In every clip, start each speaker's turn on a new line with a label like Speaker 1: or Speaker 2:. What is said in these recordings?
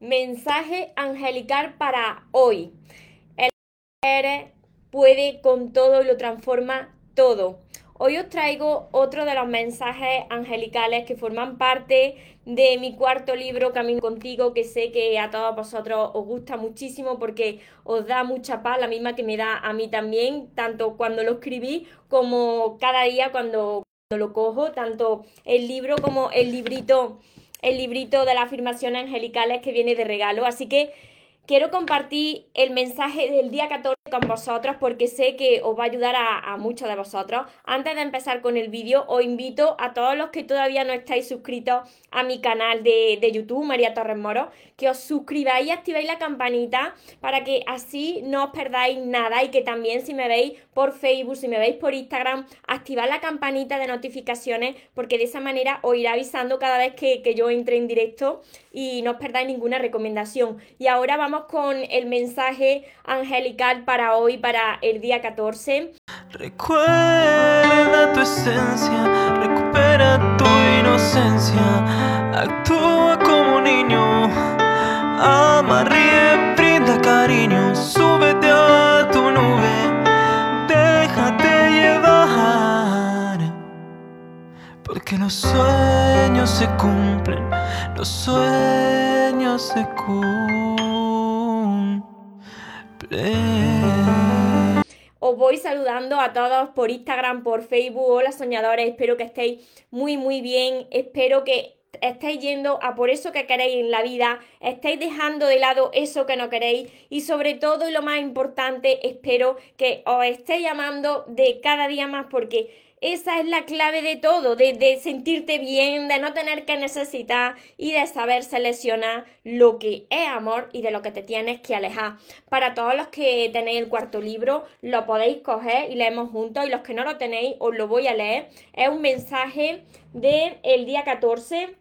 Speaker 1: Mensaje angelical para hoy. El eres puede con todo y lo transforma todo. Hoy os traigo otro de los mensajes angelicales que forman parte de mi cuarto libro, Camino contigo, que sé que a todos vosotros os gusta muchísimo porque os da mucha paz, la misma que me da a mí también, tanto cuando lo escribí como cada día cuando, cuando lo cojo, tanto el libro como el librito el librito de las afirmaciones angelicales que viene de regalo. Así que quiero compartir el mensaje del día 14 con vosotros porque sé que os va a ayudar a, muchos de vosotros. Antes de empezar con el vídeo, os invito a todos los que todavía no estáis suscritos a mi canal de, de, YouTube, María Torres Moro, que os suscribáis y activéis la campanita para que así no os perdáis nada y que también si me veis por Facebook, si me veis por Instagram, activad la campanita de notificaciones porque de esa manera os irá avisando cada vez que, que yo entre en directo y no os perdáis ninguna recomendación. Y ahora vamos con el mensaje angelical para hoy, para el día 14.
Speaker 2: Recuerda tu esencia, recupera tu inocencia, actúa como niño, ama, ríe, brinda cariño, súbete a tu nube, déjate llevar, porque los sueños se cumplen, los sueños se cumplen.
Speaker 1: Os voy saludando a todos por Instagram, por Facebook. Hola soñadores, espero que estéis muy muy bien. Espero que estéis yendo a por eso que queréis en la vida, estéis dejando de lado eso que no queréis y sobre todo y lo más importante, espero que os estéis llamando de cada día más porque esa es la clave de todo, de, sentirte bien, de no tener que necesitar y de saber seleccionar lo que es amor y de lo que te tienes que alejar. Para todos los que tenéis el cuarto libro, lo podéis coger y leemos juntos y los que no lo tenéis, os lo voy a leer. Es un mensaje del el día 14.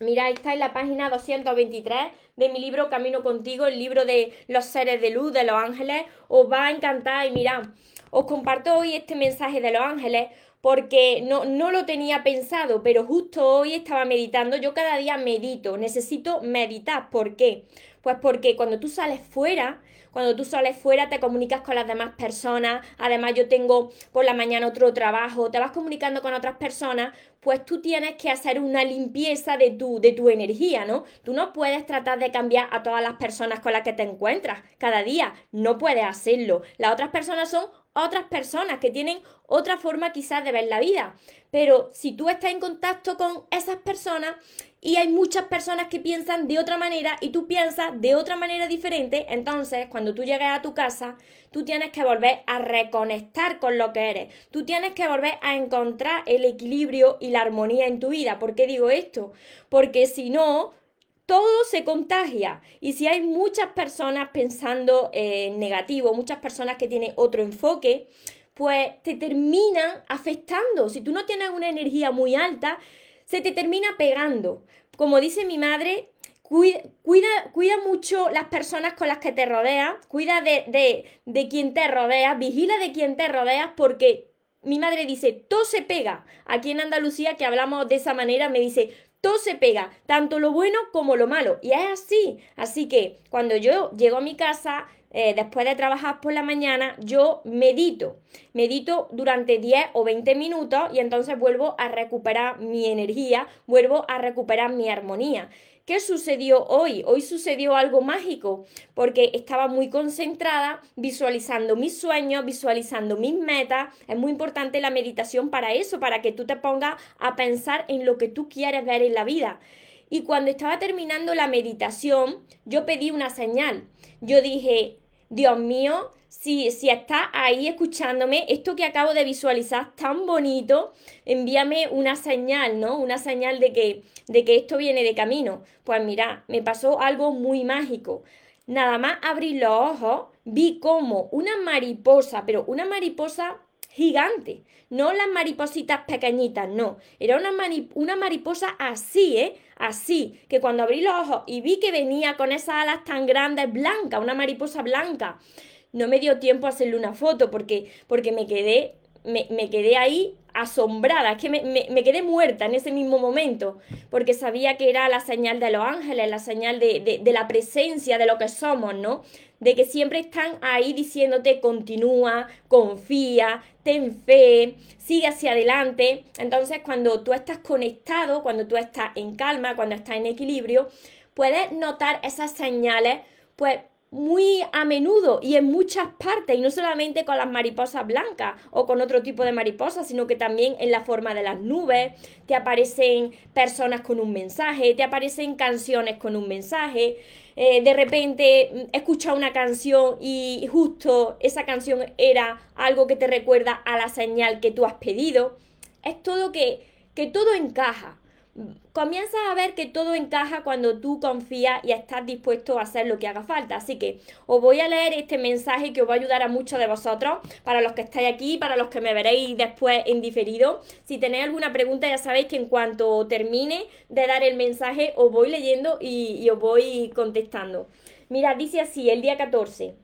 Speaker 1: Mira, está en la página 223 de mi libro Camino contigo, el libro de los seres de luz, de los ángeles. Os va a encantar y mirad os comparto hoy este mensaje de los ángeles porque no, no lo tenía pensado, pero justo hoy estaba meditando. Yo cada día medito, necesito meditar. ¿Por qué? Pues porque cuando tú sales fuera, cuando tú sales fuera te comunicas con las demás personas, además yo tengo por la mañana otro trabajo, te vas comunicando con otras personas, pues tú tienes que hacer una limpieza de tu, de tu energía, ¿no? Tú no puedes tratar de cambiar a todas las personas con las que te encuentras cada día, no puedes hacerlo. Las otras personas son otras personas que tienen otra forma quizás de ver la vida. Pero si tú estás en contacto con esas personas y hay muchas personas que piensan de otra manera y tú piensas de otra manera diferente, entonces cuando tú llegues a tu casa, tú tienes que volver a reconectar con lo que eres. Tú tienes que volver a encontrar el equilibrio y la armonía en tu vida. ¿Por qué digo esto? Porque si no, todo se contagia. Y si hay muchas personas pensando en negativo, muchas personas que tienen otro enfoque, pues te terminan afectando. Si tú no tienes una energía muy alta, se te termina pegando. Como dice mi madre, cuida, cuida, mucho las personas con las que te rodeas, cuida de, de, de quien te rodea, vigila de quien te rodeas porque mi madre dice, todo se pega. Aquí en Andalucía, que hablamos de esa manera, me dice, todo se pega, tanto lo bueno como lo malo. Y es así. Así que cuando yo llego a mi casa, eh, después de trabajar por la mañana, yo medito. Medito durante 10 o 20 minutos y entonces vuelvo a recuperar mi energía, vuelvo a recuperar mi armonía. ¿Qué sucedió hoy? Hoy sucedió algo mágico porque estaba muy concentrada visualizando mis sueños, visualizando mis metas. Es muy importante la meditación para eso, para que tú te pongas a pensar en lo que tú quieres ver en la vida. Y cuando estaba terminando la meditación, yo pedí una señal. Yo dije, Dios mío, si, si estás ahí escuchándome, esto que acabo de visualizar tan bonito, envíame una señal, ¿no? Una señal de que, de que esto viene de camino. Pues mira, me pasó algo muy mágico. Nada más abrí los ojos, vi como una mariposa, pero una mariposa gigante, no las maripositas pequeñitas, no, era una, una mariposa así, ¿eh? Así, que cuando abrí los ojos y vi que venía con esas alas tan grandes, blanca, una mariposa blanca, no me dio tiempo a hacerle una foto porque, porque me quedé me, quedé ahí asombrada, es que me, quedé muerta en ese mismo momento, porque sabía que era la señal de los ángeles, la señal de, de la presencia, de lo que somos, ¿no? De que siempre están ahí diciéndote continúa, confía, ten fe, sigue hacia adelante. Entonces, cuando tú estás conectado, cuando tú estás en calma, cuando estás en equilibrio, puedes notar esas señales, pues muy a menudo y en muchas partes, y no solamente con las mariposas blancas o con otro tipo de mariposas, sino que también en la forma de las nubes, te aparecen personas con un mensaje, te aparecen canciones con un mensaje, eh, de repente mm, escuchas una canción y justo esa canción era algo que te recuerda a la señal que tú has pedido. Es todo que, que todo encaja comienzas a ver que todo encaja cuando tú confías y estás dispuesto a hacer lo que haga falta. Así que os voy a leer este mensaje que os va a ayudar a muchos de vosotros, para los que estáis aquí, para los que me veréis después en diferido. Si tenéis alguna pregunta ya sabéis que en cuanto termine de dar el mensaje os voy leyendo y, os voy contestando. Mira, dice así, el día 14.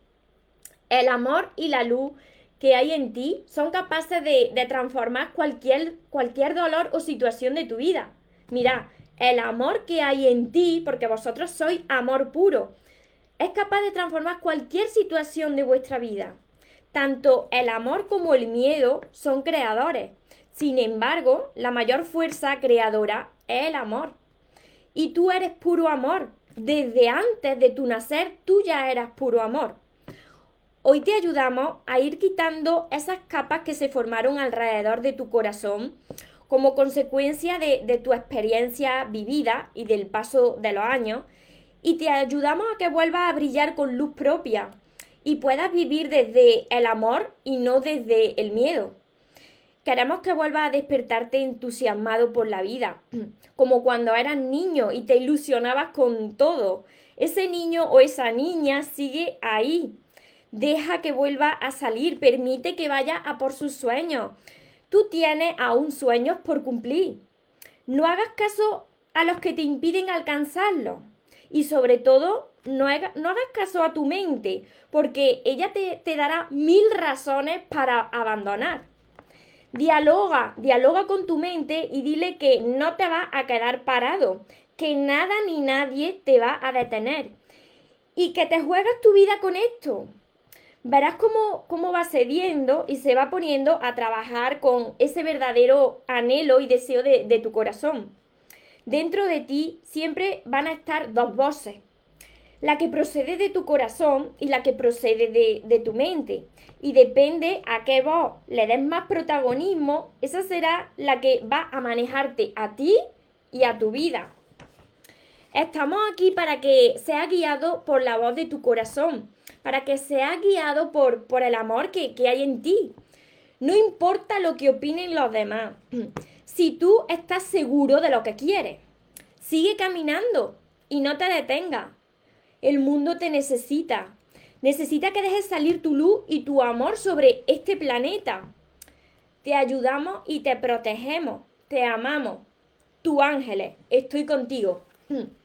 Speaker 1: El amor y la luz que hay en ti son capaces de, de transformar cualquier, cualquier dolor o situación de tu vida. Mira, el amor que hay en ti, porque vosotros sois amor puro, es capaz de transformar cualquier situación de vuestra vida. Tanto el amor como el miedo son creadores. Sin embargo, la mayor fuerza creadora es el amor. Y tú eres puro amor. Desde antes de tu nacer, tú ya eras puro amor. Hoy te ayudamos a ir quitando esas capas que se formaron alrededor de tu corazón como consecuencia de, tu experiencia vivida y del paso de los años, y te ayudamos a que vuelvas a brillar con luz propia y puedas vivir desde el amor y no desde el miedo. Queremos que vuelvas a despertarte entusiasmado por la vida, como cuando eras niño y te ilusionabas con todo. Ese niño o esa niña sigue ahí. Deja que vuelva a salir, permite que vaya a por sus sueños. Tú tienes aún sueños por cumplir. No hagas caso a los que te impiden alcanzarlo. Y sobre todo, no, hagas caso a tu mente, porque ella te, te dará mil razones para abandonar. Dialoga, dialoga con tu mente y dile que no te va a quedar parado, que nada ni nadie te va a detener y que te juegas tu vida con esto verás cómo, cómo va cediendo y se va poniendo a trabajar con ese verdadero anhelo y deseo de, tu corazón. Dentro de ti siempre van a estar dos voces, la que procede de tu corazón y la que procede de, de, tu mente. Y depende a qué voz le des más protagonismo, esa será la que va a manejarte a ti y a tu vida. Estamos aquí para que sea guiado por la voz de tu corazón para que sea guiado por, por el amor que, que hay en ti. No importa lo que opinen los demás. Si tú estás seguro de lo que quieres, sigue caminando y no te detengas. El mundo te necesita. Necesita que dejes salir tu luz y tu amor sobre este planeta. Te ayudamos y te protegemos. Te amamos. Tu ángeles, estoy contigo.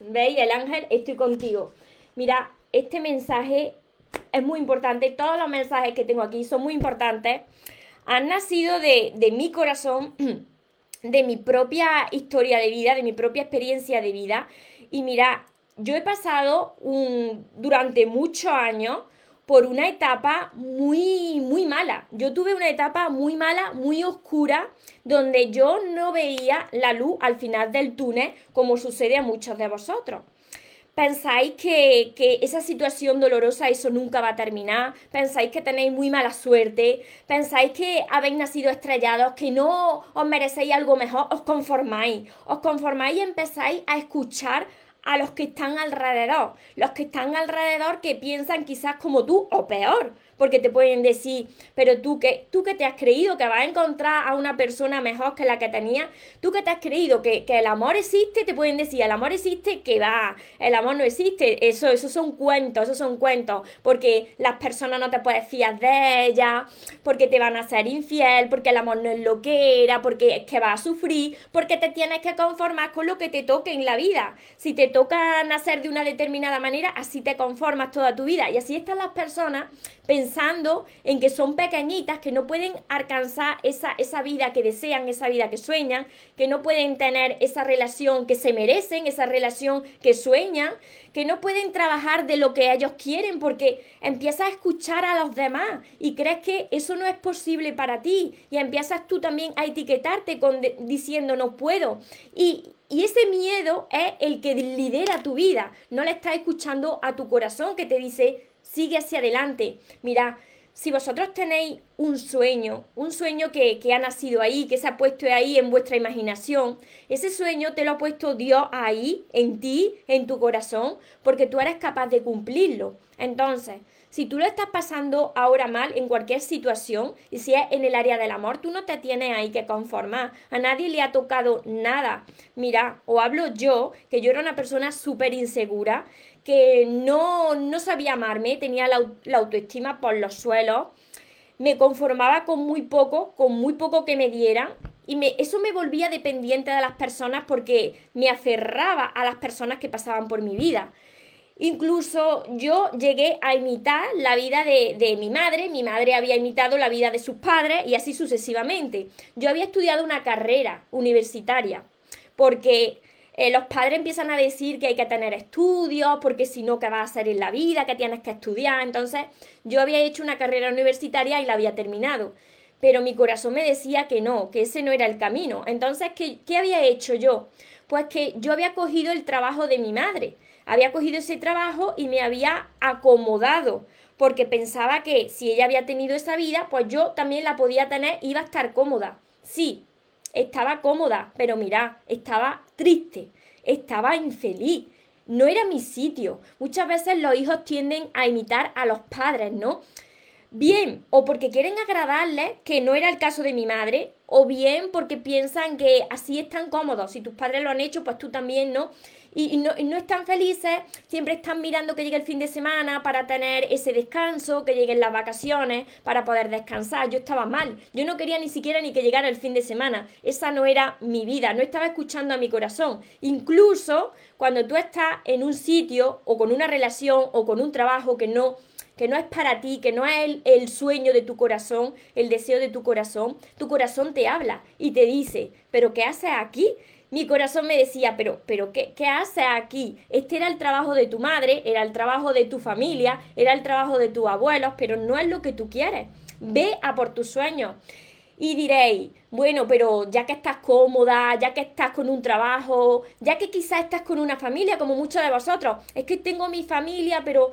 Speaker 1: ¿Veis? El ángel, estoy contigo. Mira, este mensaje es muy importante, todos los mensajes que tengo aquí son muy importantes, han nacido de, mi corazón, de mi propia historia de vida, de mi propia experiencia de vida. Y mira, yo he pasado durante muchos años por una etapa muy, muy mala. Yo tuve una etapa muy mala, muy oscura, donde yo no veía la luz al final del túnel, como sucede a muchos de vosotros. Pensáis que, esa situación dolorosa, eso nunca va a terminar, pensáis que tenéis muy mala suerte, pensáis que habéis nacido estrellados, que no os merecéis algo mejor, os conformáis, os conformáis y empezáis a escuchar a los que están alrededor, los que están alrededor que piensan quizás como tú o peor, porque te pueden decir, pero tú que, tú que te has creído que vas a encontrar a una persona mejor que la que tenía, tú que te has creído que, el amor existe, te pueden decir, el amor existe, que va, el amor no existe, eso, eso son cuentos, esos son cuentos, porque las personas no te puedes fiar de ellas, porque te van a ser infiel, porque el amor no es lo que era, porque es que vas a sufrir, porque te tienes que conformar con lo que te toque en la vida. Si te toca nacer de una determinada manera, así te conformas toda tu vida. Y así están las personas pensando en que son pequeñitas, que no pueden alcanzar esa, esa vida que desean, esa vida que sueñan, que no pueden tener esa relación que se merecen, esa relación que sueñan, que no pueden trabajar de lo que ellos quieren porque empiezas a escuchar a los demás y crees que eso no es posible para ti y empiezas tú también a etiquetarte con diciendo no puedo y, y ese miedo es el que lidera tu vida. No le estás escuchando a tu corazón que te dice, sigue hacia adelante. Mira, si vosotros tenéis un sueño, un sueño que, que, ha nacido ahí, que se ha puesto ahí en vuestra imaginación, ese sueño te lo ha puesto Dios ahí, en ti, en tu corazón, porque tú eres capaz de cumplirlo. Entonces, si tú lo estás pasando ahora mal en cualquier situación, y si es en el área del amor, tú no te tienes ahí que conformar. A nadie le ha tocado nada. Mira, o hablo yo, que yo era una persona súper insegura, que no, no sabía amarme, tenía la, autoestima por los suelos, me conformaba con muy poco, con muy poco que me dieran y me, eso me volvía dependiente de las personas porque me aferraba a las personas que pasaban por mi vida. Incluso yo llegué a imitar la vida de, mi madre, mi madre había imitado la vida de sus padres y así sucesivamente. Yo había estudiado una carrera universitaria porque eh, los padres empiezan a decir que hay que tener estudios, porque si no, ¿qué vas a hacer en la vida? que tienes que estudiar? Entonces, yo había hecho una carrera universitaria y la había terminado. Pero mi corazón me decía que no, que ese no era el camino. Entonces, ¿qué, qué había hecho yo? Pues que yo había cogido el trabajo de mi madre había cogido ese trabajo y me había acomodado, porque pensaba que si ella había tenido esa vida, pues yo también la podía tener, iba a estar cómoda. Sí, estaba cómoda, pero mira, estaba triste, estaba infeliz. No era mi sitio. Muchas veces los hijos tienden a imitar a los padres, ¿no? Bien, o porque quieren agradarles, que no era el caso de mi madre, o bien porque piensan que así están cómodos. Si tus padres lo han hecho, pues tú también, ¿no? Y, no, están felices, siempre están mirando que llegue el fin de semana para tener ese descanso, que lleguen las vacaciones, para poder descansar. Yo estaba mal, yo no quería ni siquiera ni que llegara el fin de semana. Esa no era mi vida, no estaba escuchando a mi corazón. Incluso cuando tú estás en un sitio o con una relación o con un trabajo que no que no es para ti, que no es el, el, sueño de tu corazón, el deseo de tu corazón, tu corazón te habla y te dice, pero ¿qué haces aquí? Mi corazón me decía, pero, pero ¿qué, ¿qué haces aquí? Este era el trabajo de tu madre, era el trabajo de tu familia, era el trabajo de tus abuelos, pero no es lo que tú quieres. Ve a por tus sueños. Y diréis, bueno, pero ya que estás cómoda, ya que estás con un trabajo, ya que quizás estás con una familia, como muchos de vosotros, es que tengo mi familia, pero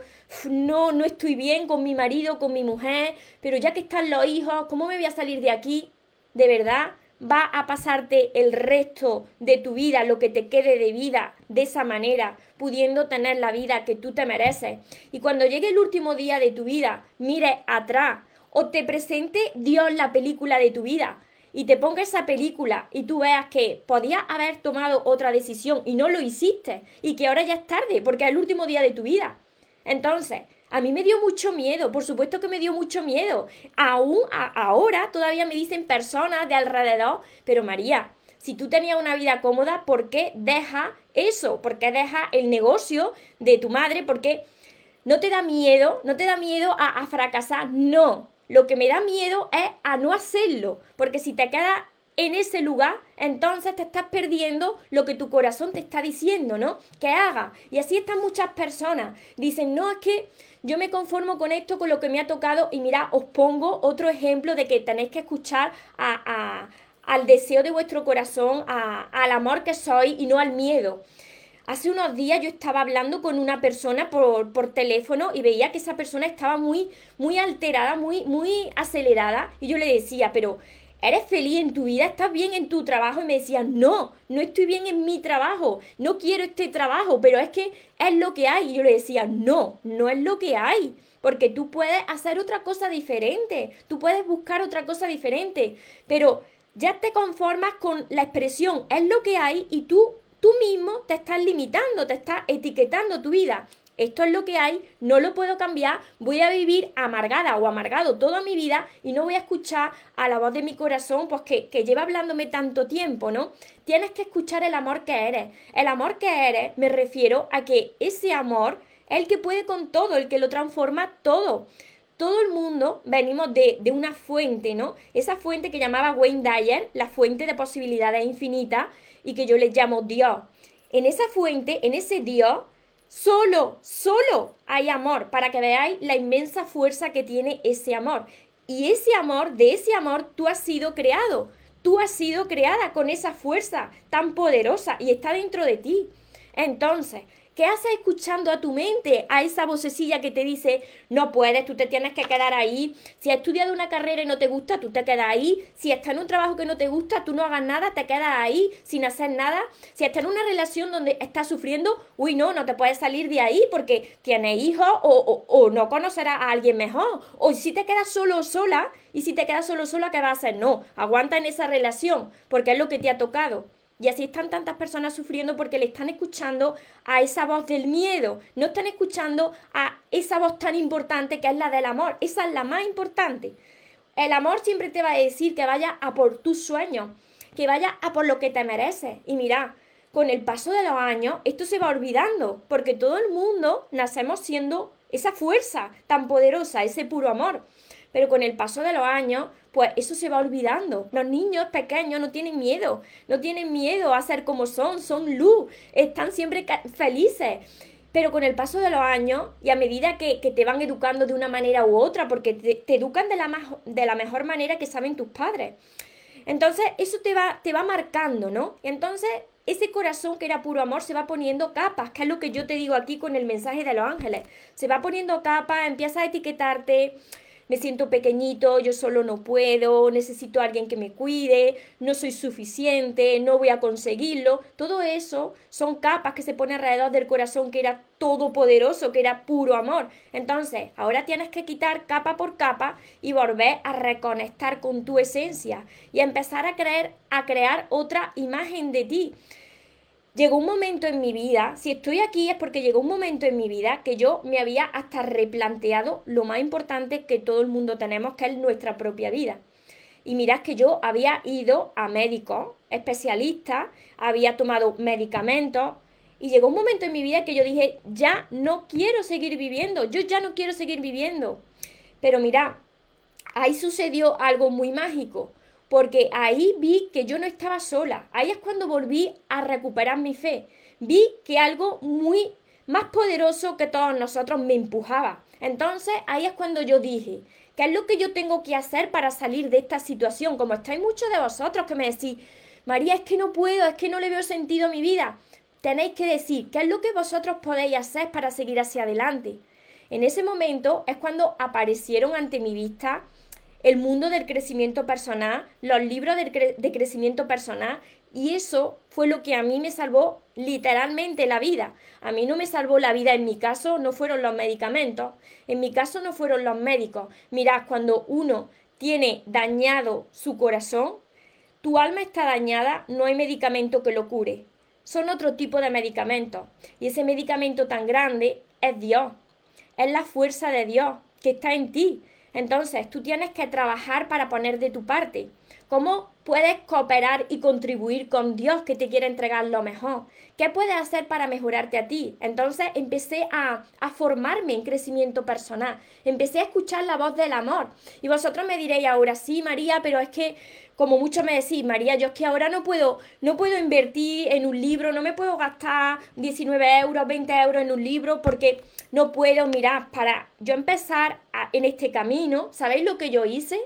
Speaker 1: no, no estoy bien con mi marido, con mi mujer, pero ya que están los hijos, ¿cómo me voy a salir de aquí? De verdad, va a pasarte el resto de tu vida, lo que te quede de vida, de esa manera, pudiendo tener la vida que tú te mereces. Y cuando llegue el último día de tu vida, mire atrás o te presente Dios la película de tu vida y te ponga esa película y tú veas que podías haber tomado otra decisión y no lo hiciste y que ahora ya es tarde porque es el último día de tu vida. Entonces, a mí me dio mucho miedo, por supuesto que me dio mucho miedo. Aún ahora todavía me dicen personas de alrededor, pero María, si tú tenías una vida cómoda, ¿por qué deja eso? ¿Por qué deja el negocio de tu madre? ¿Por qué no te da miedo? ¿No te da miedo a, a fracasar? No. Lo que me da miedo es a no hacerlo, porque si te quedas en ese lugar, entonces te estás perdiendo lo que tu corazón te está diciendo, ¿no? Que haga. Y así están muchas personas. Dicen, no, es que yo me conformo con esto, con lo que me ha tocado. Y mira, os pongo otro ejemplo de que tenéis que escuchar a, al deseo de vuestro corazón, al amor que sois y no al miedo. Hace unos días yo estaba hablando con una persona por, por, teléfono y veía que esa persona estaba muy, muy alterada, muy, muy acelerada. Y yo le decía, pero ¿Eres feliz en tu vida? ¿Estás bien en tu trabajo? Y me decían, no, no estoy bien en mi trabajo, no quiero este trabajo, pero es que es lo que hay. Y yo le decía, no, no es lo que hay, porque tú puedes hacer otra cosa diferente, tú puedes buscar otra cosa diferente, pero ya te conformas con la expresión, es lo que hay y tú, tú mismo te estás limitando, te estás etiquetando tu vida esto es lo que hay, no lo puedo cambiar, voy a vivir amargada o amargado toda mi vida y no voy a escuchar a la voz de mi corazón, pues que, que lleva hablándome tanto tiempo, ¿no? Tienes que escuchar el amor que eres. El amor que eres, me refiero a que ese amor es el que puede con todo, el que lo transforma todo. todo el mundo venimos de, de, una fuente, ¿no? Esa fuente que llamaba Wayne Dyer, la fuente de posibilidades infinitas, y que yo le llamo Dios. En esa fuente, en ese Dios, solo, solo hay amor, para que veáis la inmensa fuerza que tiene ese amor. Y ese amor, de ese amor, tú has sido creado. Tú has sido creada con esa fuerza tan poderosa y está dentro de ti. Entonces, ¿Qué haces escuchando a tu mente, a esa vocecilla que te dice, no puedes, tú te tienes que quedar ahí? Si has estudiado una carrera y no te gusta, tú te quedas ahí. Si estás en un trabajo que no te gusta, tú no hagas nada, te quedas ahí sin hacer nada. Si estás en una relación donde estás sufriendo, uy, no, no te puedes salir de ahí porque tienes hijos o, o, no conocerás a alguien mejor. O si te quedas solo o sola, y si te quedas solo sola, ¿qué vas a hacer? No, aguanta en esa relación porque es lo que te ha tocado. Y así están tantas personas sufriendo porque le están escuchando a esa voz del miedo, no están escuchando a esa voz tan importante que es la del amor. Esa es la más importante. El amor siempre te va a decir que vaya a por tus sueños, que vaya a por lo que te mereces. Y mira, con el paso de los años esto se va olvidando, porque todo el mundo nacemos siendo esa fuerza tan poderosa, ese puro amor. Pero con el paso de los años, pues eso se va olvidando. Los niños pequeños no tienen miedo, no tienen miedo a ser como son, son luz, están siempre felices. Pero con el paso de los años y a medida que, te van educando de una manera u otra, porque te, educan de la, de la mejor manera que saben tus padres. Entonces, eso te va, te va marcando, ¿no? Entonces, ese corazón que era puro amor se va poniendo capas, que es lo que yo te digo aquí con el mensaje de los ángeles. Se va poniendo capas, empieza a etiquetarte, me siento pequeñito, yo solo no puedo, necesito a alguien que me cuide, no soy suficiente, no voy a conseguirlo. Todo eso son capas que se ponen alrededor del corazón que era todopoderoso, que era puro amor. Entonces, ahora tienes que quitar capa por capa y volver a reconectar con tu esencia y empezar a creer, a crear otra imagen de ti llegó un momento en mi vida, si estoy aquí es porque llegó un momento en mi vida que yo me había hasta replanteado lo más importante que todo el mundo tenemos, que es nuestra propia vida. Y mirad que yo había ido a médicos, especialistas, había tomado medicamentos, y llegó un momento en mi vida que yo dije, ya no quiero seguir viviendo, yo ya no quiero seguir viviendo. Pero mirad, ahí sucedió algo muy mágico porque ahí vi que yo no estaba sola. Ahí es cuando volví a recuperar mi fe. Vi que algo muy más poderoso que todos nosotros me empujaba. Entonces ahí es cuando yo dije, ¿qué es lo que yo tengo que hacer para salir de esta situación? Como estáis muchos de vosotros que me decís, María, es que no puedo, es que no le veo sentido a mi vida. Tenéis que decir, ¿qué es lo que vosotros podéis hacer para seguir hacia adelante? En ese momento es cuando aparecieron ante mi vista el mundo del crecimiento personal, los libros de, crecimiento personal, y eso fue lo que a mí me salvó literalmente la vida. A mí no me salvó la vida, en mi caso no fueron los medicamentos, en mi caso no fueron los médicos. Mirad, cuando uno tiene dañado su corazón, tu alma está dañada, no hay medicamento que lo cure. Son otro tipo de medicamentos. Y ese medicamento tan grande es Dios. Es la fuerza de Dios que está en ti. Entonces, tú tienes que trabajar para poner de tu parte. ¿Cómo puedes cooperar y contribuir con Dios que te quiere entregar lo mejor? ¿Qué puedes hacer para mejorarte a ti? Entonces empecé a, a, formarme en crecimiento personal. Empecé a escuchar la voz del amor. Y vosotros me diréis ahora, sí, María, pero es que como muchos me decís, María, yo es que ahora no puedo, no puedo invertir en un libro, no me puedo gastar 19 euros, 20 euros en un libro porque no puedo, mirar, para yo empezar en este camino, ¿sabéis lo que yo hice?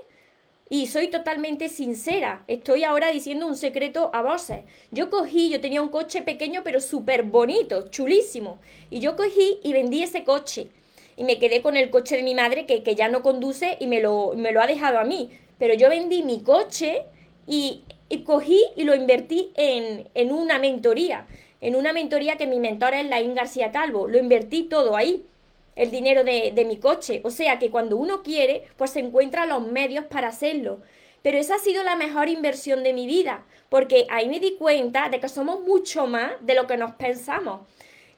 Speaker 1: Y soy totalmente sincera, estoy ahora diciendo un secreto a voces. Yo cogí, yo tenía un coche pequeño pero súper bonito, chulísimo, y yo cogí y vendí ese coche. Y me quedé con el coche de mi madre que, que ya no conduce y me lo, me lo ha dejado a mí. Pero yo vendí mi coche y, cogí y lo invertí en, una mentoría, en una mentoría que mi mentora es Laín García Calvo, lo invertí todo ahí, el dinero de, de mi coche, o sea que cuando uno quiere, pues se encuentra los medios para hacerlo. Pero esa ha sido la mejor inversión de mi vida, porque ahí me di cuenta de que somos mucho más de lo que nos pensamos.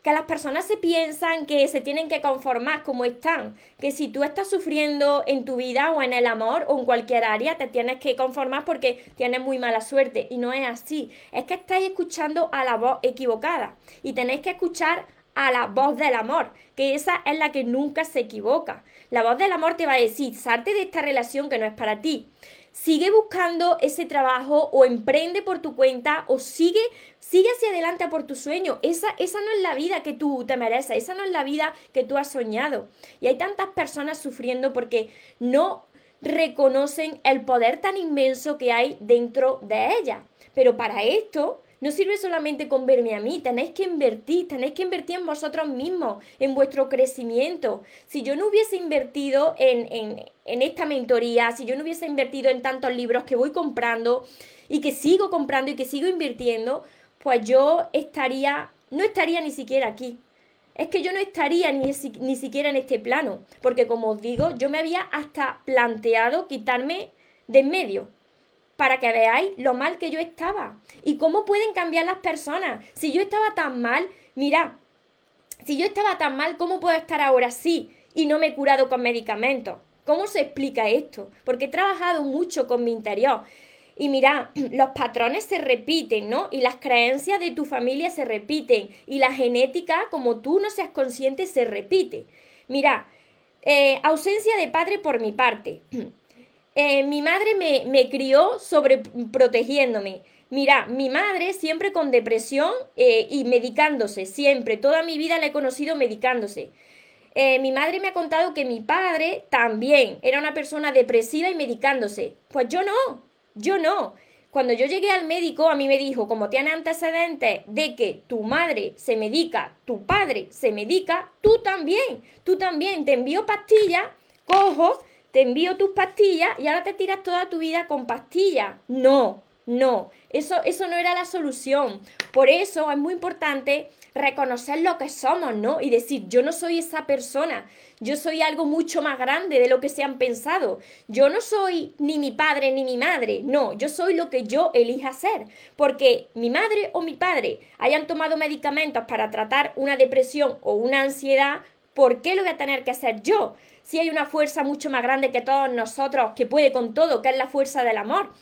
Speaker 1: Que las personas se piensan que se tienen que conformar como están, que si tú estás sufriendo en tu vida o en el amor o en cualquier área, te tienes que conformar porque tienes muy mala suerte. Y no es así, es que estáis escuchando a la voz equivocada. Y tenéis que escuchar a la voz del amor, que esa es la que nunca se equivoca. La voz del amor te va a decir, salte de esta relación que no es para ti. Sigue buscando ese trabajo o emprende por tu cuenta o sigue, sigue hacia adelante por tu sueño. Esa, esa no es la vida que tú te mereces, esa no es la vida que tú has soñado. Y hay tantas personas sufriendo porque no reconocen el poder tan inmenso que hay dentro de ellas. Pero para esto no sirve solamente con verme a mí, tenéis que invertir, tenéis que invertir en vosotros mismos, en vuestro crecimiento. Si yo no hubiese invertido en, esta mentoría, si yo no hubiese invertido en tantos libros que voy comprando y que sigo comprando y que sigo invirtiendo, pues yo estaría, no estaría ni siquiera aquí. Es que yo no estaría ni, ni siquiera en este plano, porque como os digo, yo me había hasta planteado quitarme de en medio para que veáis lo mal que yo estaba y cómo pueden cambiar las personas. Si yo estaba tan mal, mira, si yo estaba tan mal, ¿cómo puedo estar ahora así y no me he curado con medicamentos? ¿Cómo se explica esto? Porque he trabajado mucho con mi interior. Y mira, los patrones se repiten, ¿no? Y las creencias de tu familia se repiten. Y la genética, como tú no seas consciente, se repite. Mira, eh, ausencia de padre por mi parte. Eh, mi madre me, me crió sobreprotegiéndome. Mira, mi madre siempre con depresión eh, y medicándose, siempre, toda mi vida la he conocido medicándose. Eh, mi madre me ha contado que mi padre también era una persona depresiva y medicándose. Pues yo no, yo no. Cuando yo llegué al médico, a mí me dijo, como tiene antecedentes de que tu madre se medica, tu padre se medica, tú también, tú también, te envío pastillas, cojo te envío tus pastillas y ahora te tiras toda tu vida con pastillas. No, no, eso, eso no era la solución. Por eso es muy importante reconocer lo que somos, ¿no? Y decir, yo no soy esa persona, yo soy algo mucho más grande de lo que se han pensado. Yo no soy ni mi padre ni mi madre, no, yo soy lo que yo elija ser. Porque mi madre o mi padre hayan tomado medicamentos para tratar una depresión o una ansiedad, ¿por qué lo voy a tener que hacer yo? si hay una fuerza mucho más grande que todos nosotros, que puede con todo, que es la fuerza del amor,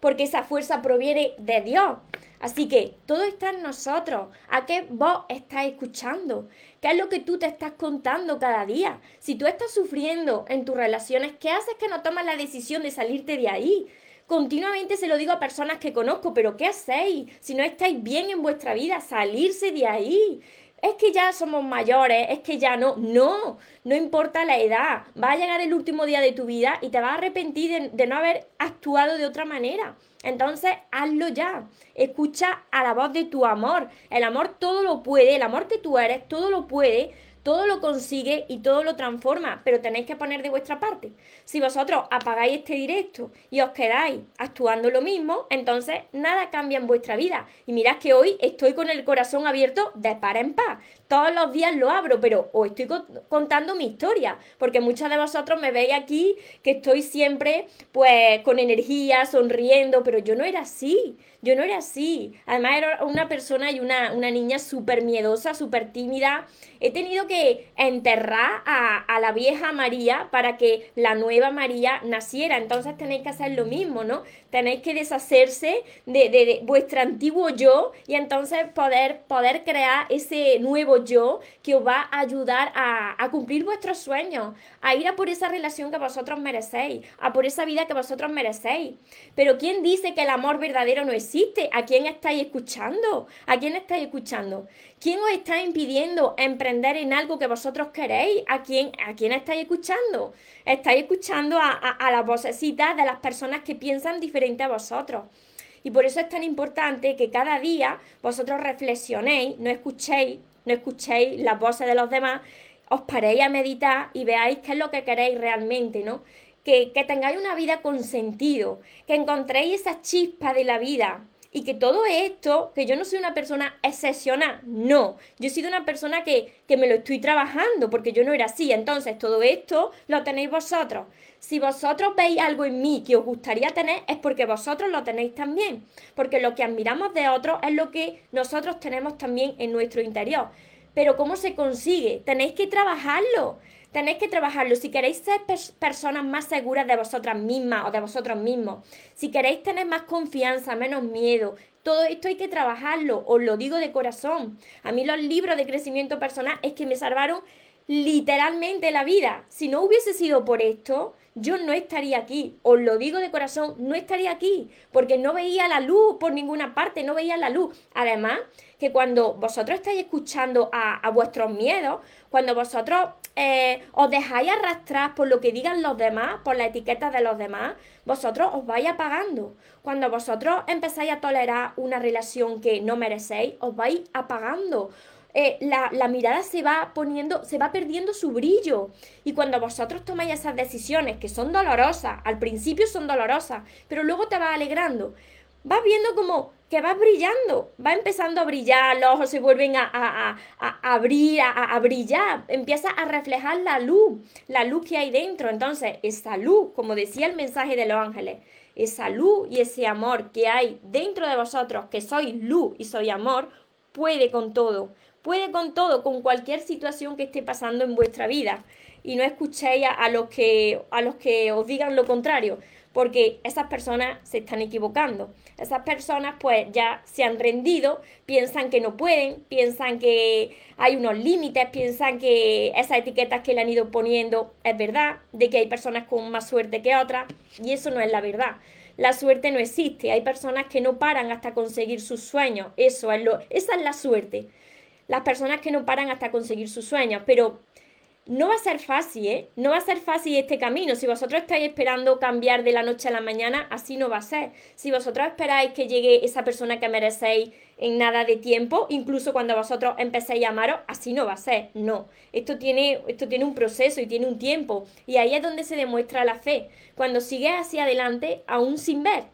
Speaker 1: porque esa fuerza proviene de Dios. Así que todo está en nosotros. ¿A qué vos estás escuchando? ¿Qué es lo que tú te estás contando cada día? Si tú estás sufriendo en tus relaciones, ¿qué haces que no tomas la decisión de salirte de ahí? Continuamente se lo digo a personas que conozco, pero ¿qué hacéis? Si no estáis bien en vuestra vida, salirse de ahí es que ya somos mayores, es que ya no, no, no importa la edad, va a llegar el último día de tu vida y te vas a arrepentir de, no haber actuado de otra manera. Entonces, hazlo ya. Escucha a la voz de tu amor. El amor todo lo puede, el amor que tú eres todo lo puede, todo lo consigue y todo lo transforma, pero tenéis que poner de vuestra parte. Si vosotros apagáis este directo y os quedáis actuando lo mismo, entonces nada cambia en vuestra vida. Y mirad que hoy estoy con el corazón abierto de par en par. Todos los días lo abro, pero os estoy contando mi historia, porque muchos de vosotros me veis aquí que estoy siempre pues con energía, sonriendo, pero yo no era así. Yo no era así. Además era una persona y una, una niña súper miedosa, súper tímida. He tenido que enterrar a, a, la vieja María para que la nueva María naciera. Entonces tenéis que hacer lo mismo, ¿no? Tenéis que deshacerse de, de, vuestro antiguo yo y entonces poder, poder crear ese nuevo yo que os va a ayudar a, a cumplir vuestros sueños, a ir a por esa relación que vosotros merecéis, a por esa vida que vosotros merecéis. Pero ¿quién dice que el amor verdadero no existe? ¿A quién estáis escuchando? ¿A quién estáis escuchando? ¿Quién os está impidiendo emprender en algo que vosotros queréis? ¿A quién, a quién estáis escuchando? Estáis escuchando a, a, las vocecitas de las personas que piensan diferente a vosotros. Y por eso es tan importante que cada día vosotros reflexionéis, no escuchéis, no escuchéis las voces de los demás, os paréis a meditar y veáis qué es lo que queréis realmente, ¿no? Que, que tengáis una vida con sentido, que encontréis esa chispa de la vida, y que todo esto, que yo no soy una persona excepcional, no, yo he sido una persona que, que me lo estoy trabajando porque yo no era así, entonces todo esto lo tenéis vosotros. Si vosotros veis algo en mí que os gustaría tener es porque vosotros lo tenéis también, porque lo que admiramos de otros es lo que nosotros tenemos también en nuestro interior. Pero ¿cómo se consigue? Tenéis que trabajarlo. Tenéis que trabajarlo. Si queréis ser personas más seguras de vosotras mismas o de vosotros mismos, si queréis tener más confianza, menos miedo, todo esto hay que trabajarlo, os lo digo de corazón. A mí los libros de crecimiento personal es que me salvaron literalmente la vida. Si no hubiese sido por esto, yo no estaría aquí. Os lo digo de corazón, no estaría aquí, porque no veía la luz por ninguna parte, no veía la luz. Además, que cuando vosotros estáis escuchando a, vuestros miedos, cuando vosotros eh, os dejáis arrastrar por lo que digan los demás, por la etiqueta de los demás, vosotros os vais apagando. Cuando vosotros empezáis a tolerar una relación que no merecéis, os vais apagando. Eh, la, la, mirada se va poniendo, se va perdiendo su brillo. Y cuando vosotros tomáis esas decisiones que son dolorosas, al principio son dolorosas, pero luego te vas alegrando, vas viendo como que vas brillando, va empezando a brillar, los ojos se vuelven a, a, a, abrir, a, brillar, empieza a reflejar la luz, la luz que hay dentro. Entonces, esa luz, como decía el mensaje de los ángeles, esa luz y ese amor que hay dentro de vosotros, que sois luz y soy amor, puede con todo, puede con todo, con cualquier situación que esté pasando en vuestra vida. Y no escuchéis a, los, que, a los que os digan lo contrario, porque esas personas se están equivocando. Esas personas pues ya se han rendido, piensan que no pueden, piensan que hay unos límites, piensan que esas etiquetas que le han ido poniendo es verdad, de que hay personas con más suerte que otras, y eso no es la verdad. La suerte no existe, hay personas que no paran hasta conseguir sus sueños, eso es lo, esa es la suerte. Las personas que no paran hasta conseguir sus sueños, pero no va a ser fácil, ¿eh? No va a ser fácil este camino. Si vosotros estáis esperando cambiar de la noche a la mañana, así no va a ser. Si vosotros esperáis que llegue esa persona que merecéis en nada de tiempo, incluso cuando vosotros empecéis a amaros, así no va a ser. No. Esto tiene, esto tiene un proceso y tiene un tiempo. Y ahí es donde se demuestra la fe. Cuando sigues hacia adelante, aún sin ver.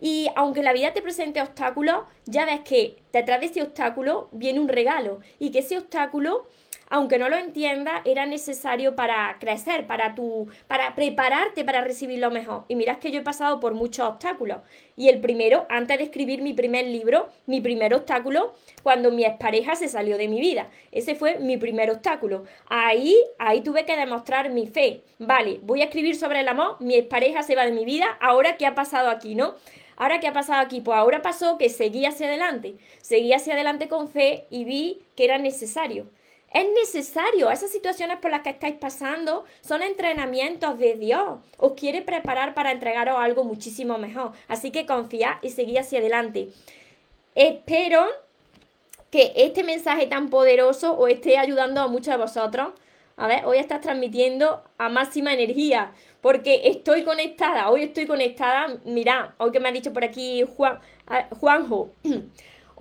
Speaker 1: Y aunque la vida te presente obstáculos, ya ves que detrás de ese obstáculo viene un regalo. Y que ese obstáculo aunque no lo entiendas, era necesario para crecer, para tu, para prepararte para recibir lo mejor. Y mirad que yo he pasado por muchos obstáculos. Y el primero, antes de escribir mi primer libro, mi primer obstáculo, cuando mi expareja se salió de mi vida. Ese fue mi primer obstáculo. Ahí, ahí tuve que demostrar mi fe. Vale, voy a escribir sobre el amor, mi expareja se va de mi vida, ahora qué ha pasado aquí, ¿no? Ahora, ¿qué ha pasado aquí? Pues ahora pasó que seguí hacia adelante, seguí hacia adelante con fe y vi que era necesario. Es necesario, esas situaciones por las que estáis pasando son entrenamientos de Dios. Os quiere preparar para entregaros algo muchísimo mejor. Así que confiad y seguid hacia adelante. Espero que este mensaje tan poderoso os esté ayudando a muchos de vosotros. A ver, hoy estás transmitiendo a máxima energía, porque estoy conectada, hoy estoy conectada. Mirad, hoy que me ha dicho por aquí Juan, Juanjo.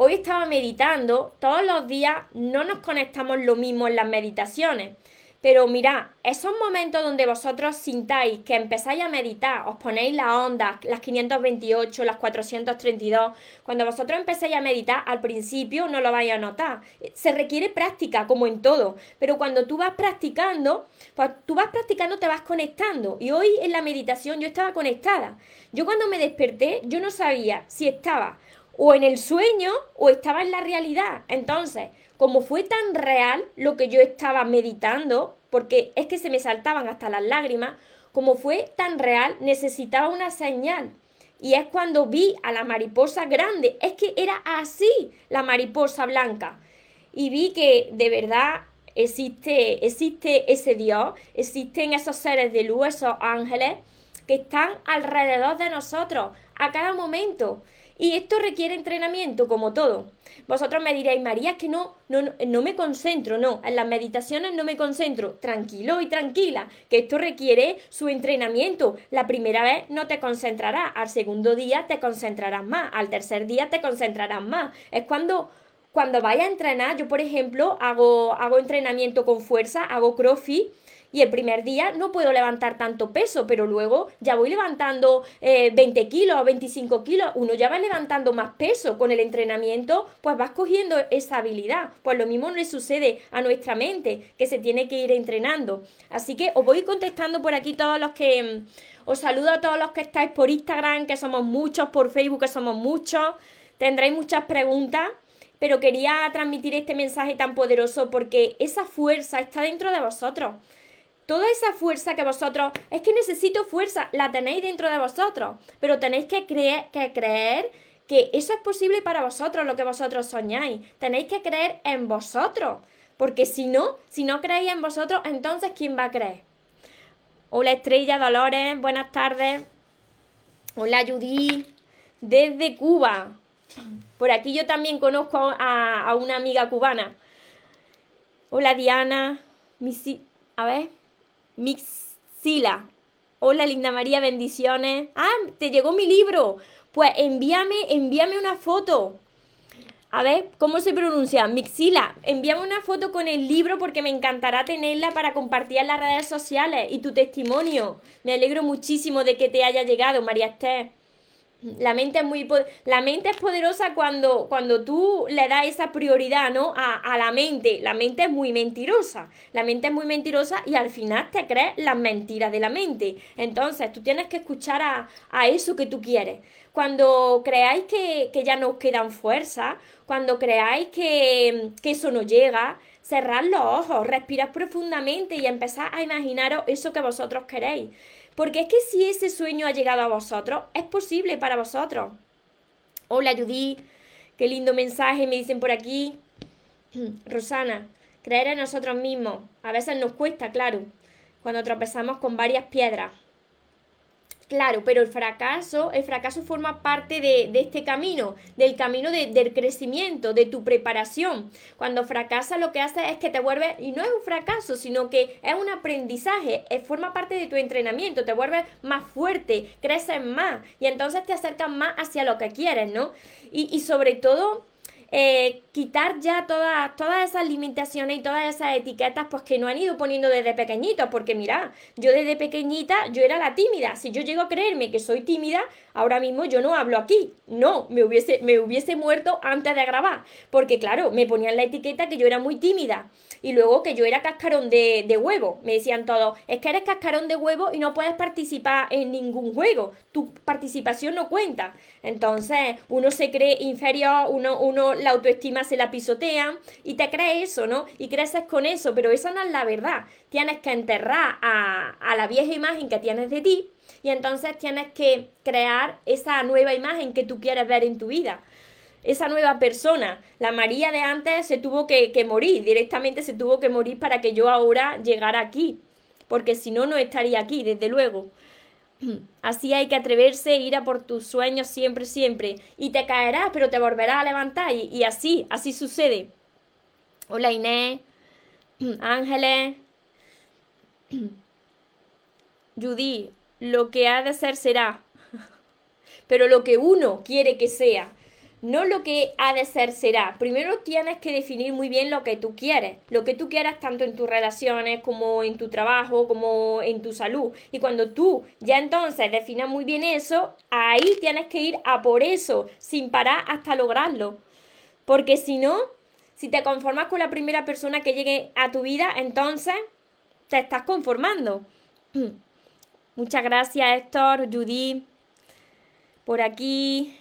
Speaker 1: Hoy estaba meditando, todos los días no nos conectamos lo mismo en las meditaciones. Pero mirad, esos momentos donde vosotros sintáis que empezáis a meditar, os ponéis la onda, las 528, las 432, cuando vosotros empezáis a meditar, al principio no lo vais a notar. Se requiere práctica, como en todo, pero cuando tú vas practicando, pues tú vas practicando, te vas conectando. Y hoy en la meditación yo estaba conectada. Yo cuando me desperté, yo no sabía si estaba o en el sueño o estaba en la realidad. Entonces, como fue tan real lo que yo estaba meditando, porque es que se me saltaban hasta las lágrimas, como fue tan real, necesitaba una señal. Y es cuando vi a la mariposa grande, es que era así la mariposa blanca. Y vi que de verdad existe, existe ese Dios, existen esos seres de luz, esos ángeles que están alrededor de nosotros a cada momento. Y esto requiere entrenamiento, como todo. Vosotros me diréis, María, que no, no, no me concentro, no, en las meditaciones no me concentro. Tranquilo y tranquila, que esto requiere su entrenamiento. La primera vez no te concentrarás, al segundo día te concentrarás más, al tercer día te concentrarás más. Es cuando cuando vaya a entrenar, yo por ejemplo hago, hago entrenamiento con fuerza, hago crossfit y el primer día no puedo levantar tanto peso, pero luego ya voy levantando 20 eh, kilos, 25 kilos, uno ya va levantando más peso con el entrenamiento, pues vas cogiendo esa habilidad. Pues lo mismo le sucede a nuestra mente, que se tiene que ir entrenando. Así que os voy contestando por aquí todos los que... Mm, os saludo a todos los que estáis por Instagram, que somos muchos, por Facebook, que somos muchos. Tendréis muchas preguntas pero quería transmitir este mensaje tan poderoso porque esa fuerza está dentro de vosotros. Toda esa fuerza que vosotros, es que necesito fuerza, la tenéis dentro de vosotros, pero tenéis que creer, que eso es posible para vosotros, lo que vosotros soñáis. Tenéis que creer en vosotros, porque si no, si no creéis en vosotros, entonces ¿quién va a creer? Hola Estrella Dolores, buenas tardes. Hola Judy, desde Cuba. Por aquí yo también conozco a, una amiga cubana. Hola Diana, Misi, a ver, Mixila. Hola Linda María, bendiciones. Ah, te llegó mi libro. Pues envíame, envíame una foto. A ver, ¿cómo se pronuncia? Mixila, envíame una foto con el libro porque me encantará tenerla para compartir en las redes sociales y tu testimonio. Me alegro muchísimo de que te haya llegado, María Esther. La mente es muy la mente es poderosa cuando, cuando tú le das esa prioridad, ¿no? A, a, la mente. La mente es muy mentirosa. La mente es muy mentirosa y al final te crees las mentiras de la mente. Entonces, tú tienes que escuchar a, a eso que tú quieres. Cuando creáis que, que ya no os quedan fuerzas, cuando creáis que, que eso no llega, cerrad los ojos, respirad profundamente y empezad a imaginaros eso que vosotros queréis. Porque es que si ese sueño ha llegado a vosotros, es posible para vosotros. Hola Judy, qué lindo mensaje me dicen por aquí. Rosana, creer en nosotros mismos. A veces nos cuesta, claro, cuando tropezamos con varias piedras. Claro, pero el fracaso, el fracaso forma parte de, este camino, del camino de, del crecimiento, de tu preparación. Cuando fracasas lo que hace es que te vuelve, y no es un fracaso, sino que es un aprendizaje, es, forma parte de tu entrenamiento, te vuelves más fuerte, creces más y entonces te acercas más hacia lo que quieres, ¿no? Y, y sobre todo eh, quitar ya todas, todas esas limitaciones y todas esas etiquetas pues que no han ido poniendo desde pequeñitos, porque mira, yo desde pequeñita yo era la tímida, si yo llego a creerme que soy tímida, ahora mismo yo no hablo aquí, no, me hubiese, me hubiese muerto antes de grabar, porque claro, me ponían la etiqueta que yo era muy tímida. Y luego que yo era cascarón de, de huevo, me decían todos, es que eres cascarón de huevo y no puedes participar en ningún juego, tu participación no cuenta, entonces uno se cree inferior, uno, uno la autoestima se la pisotean y te crees eso, ¿no? Y creces con eso, pero eso no es la verdad. Tienes que enterrar a, la vieja imagen que tienes de ti y entonces tienes que crear esa nueva imagen que tú quieres ver en tu vida. Esa nueva persona, la María de antes se tuvo que morir, directamente se tuvo que morir para que yo ahora llegara aquí, porque si no, no estaría aquí, desde luego. Así hay que atreverse, ir a por tus sueños siempre, siempre. Y te caerás, pero te volverás a levantar. Y, y así, así sucede. Hola Inés, Ángeles, Judy, lo que ha de ser será. Pero lo que uno quiere que sea no lo que ha de ser será. Primero tienes que definir muy bien lo que tú quieres, lo que tú quieras tanto en tus relaciones como en tu trabajo, como en tu salud. Y cuando tú ya entonces definas muy bien eso, ahí tienes que ir a por eso, sin parar hasta lograrlo. Porque si no, si te conformas con la primera persona que llegue a tu vida, entonces te estás conformando. Muchas gracias, Héctor, Judy. Por aquí.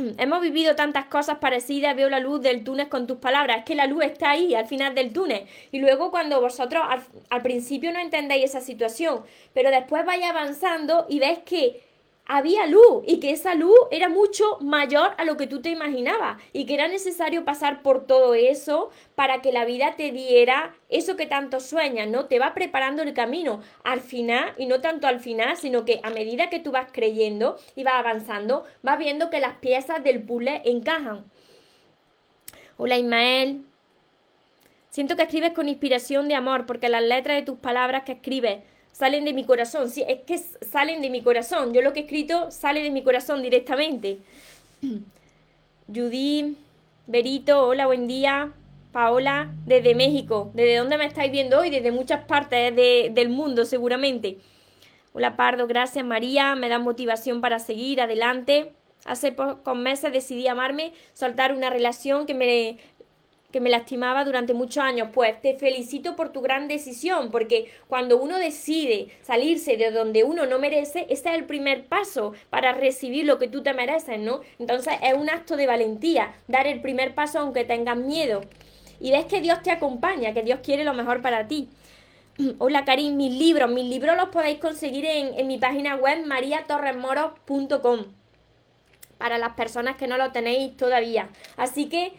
Speaker 1: Hemos vivido tantas cosas parecidas, veo la luz del túnel con tus palabras, es que la luz está ahí, al final del túnel. Y luego cuando vosotros al, principio no entendéis esa situación, pero después vais avanzando y ves que había luz y que esa luz era mucho mayor a lo que tú te imaginabas y que era necesario pasar por todo eso para que la vida te diera eso que tanto sueñas, ¿no? Te va preparando el camino al final y no tanto al final, sino que a medida que tú vas creyendo y vas avanzando, vas viendo que las piezas del puzzle encajan. Hola Ismael. Siento que escribes con inspiración de amor porque las letras de tus palabras que escribes salen de mi corazón. Sí, es que salen de mi corazón. Yo lo que he escrito sale de mi corazón directamente. Judy, Berito, hola, buen día. Paola, desde México. ¿Desde dónde me estáis viendo hoy? Desde muchas partes de, del mundo, seguramente. Hola, Pardo, gracias, María. Me da motivación para seguir adelante. Hace pocos meses decidí amarme, soltar una relación que me que me lastimaba durante muchos años. Pues te felicito por tu gran decisión, porque cuando uno decide salirse de donde uno no merece, ese es el primer paso para recibir lo que tú te mereces, ¿no? Entonces es un acto de valentía, dar el primer paso aunque tengas miedo. Y ves que Dios te acompaña, que Dios quiere lo mejor para ti. Hola Karim, mis libros, mis libros los podéis conseguir en, en mi página web mariatorresmoros.com para las personas que no lo tenéis todavía. Así que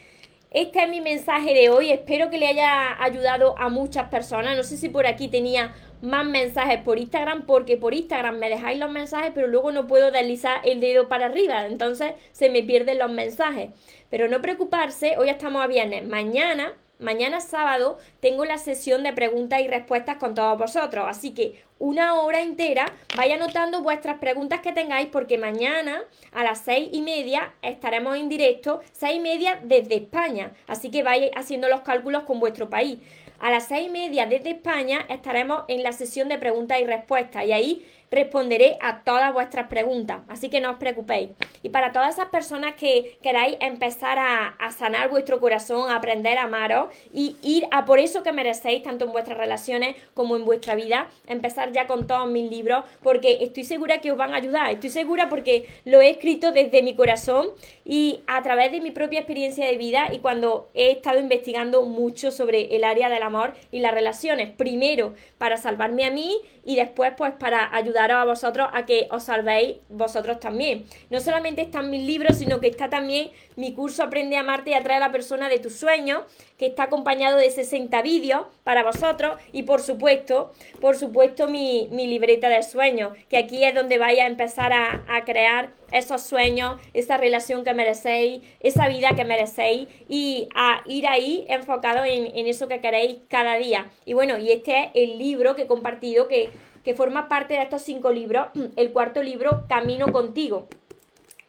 Speaker 1: este es mi mensaje de hoy. Espero que le haya ayudado a muchas personas. No sé si por aquí tenía más mensajes por Instagram, porque por Instagram me dejáis los mensajes, pero luego no puedo deslizar el dedo para arriba. Entonces se me pierden los mensajes. Pero no preocuparse, hoy estamos a viernes. Mañana mañana sábado tengo la sesión de preguntas y respuestas con todos vosotros. Así que una hora entera vaya anotando vuestras preguntas que tengáis porque mañana a las seis y media estaremos en directo, seis y media desde España. Así que vaya haciendo los cálculos con vuestro país. A las seis y media desde España estaremos en la sesión de preguntas y respuestas y ahí responderé a todas vuestras preguntas, así que no os preocupéis. Y para todas esas personas que queráis empezar a, sanar vuestro corazón, a aprender a amaros y ir a por eso que merecéis, tanto en vuestras relaciones como en vuestra vida, empezar ya con todos mis libros, porque estoy segura que os van a ayudar, estoy segura porque lo he escrito desde mi corazón y a través de mi propia experiencia de vida y cuando he estado investigando mucho sobre el área del amor y las relaciones, primero para salvarme a mí y después pues para ayudaros a vosotros a que os salvéis vosotros también. No solamente están mis libros, sino que está también mi curso Aprende a amarte y atrae a la persona de tus sueños, que está acompañado de 60 vídeos para vosotros y por supuesto, por supuesto mi, libreta de sueños, que aquí es donde vais a empezar a, crear esos sueños, esa relación que merecéis, esa vida que merecéis y a ir ahí enfocado en, en eso que queréis cada día. Y bueno, y este es el libro que he compartido que que forma parte de estos cinco libros, el cuarto libro, Camino contigo.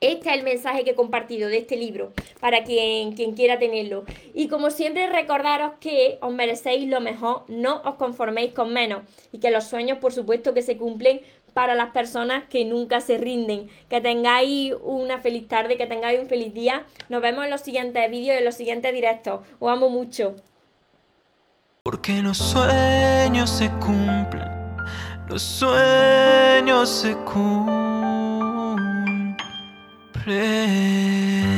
Speaker 1: Este es el mensaje que he compartido de este libro para quien, quien quiera tenerlo. Y como siempre, recordaros que os merecéis lo mejor, no os conforméis con menos y que los sueños, por supuesto, que se cumplen para las personas que nunca se rinden. Que tengáis una feliz tarde, que tengáis un feliz día. Nos vemos en los siguientes vídeos, en los siguientes directos. Os amo mucho.
Speaker 2: Porque los sueños se cumplen los sueños se cumplen. pray.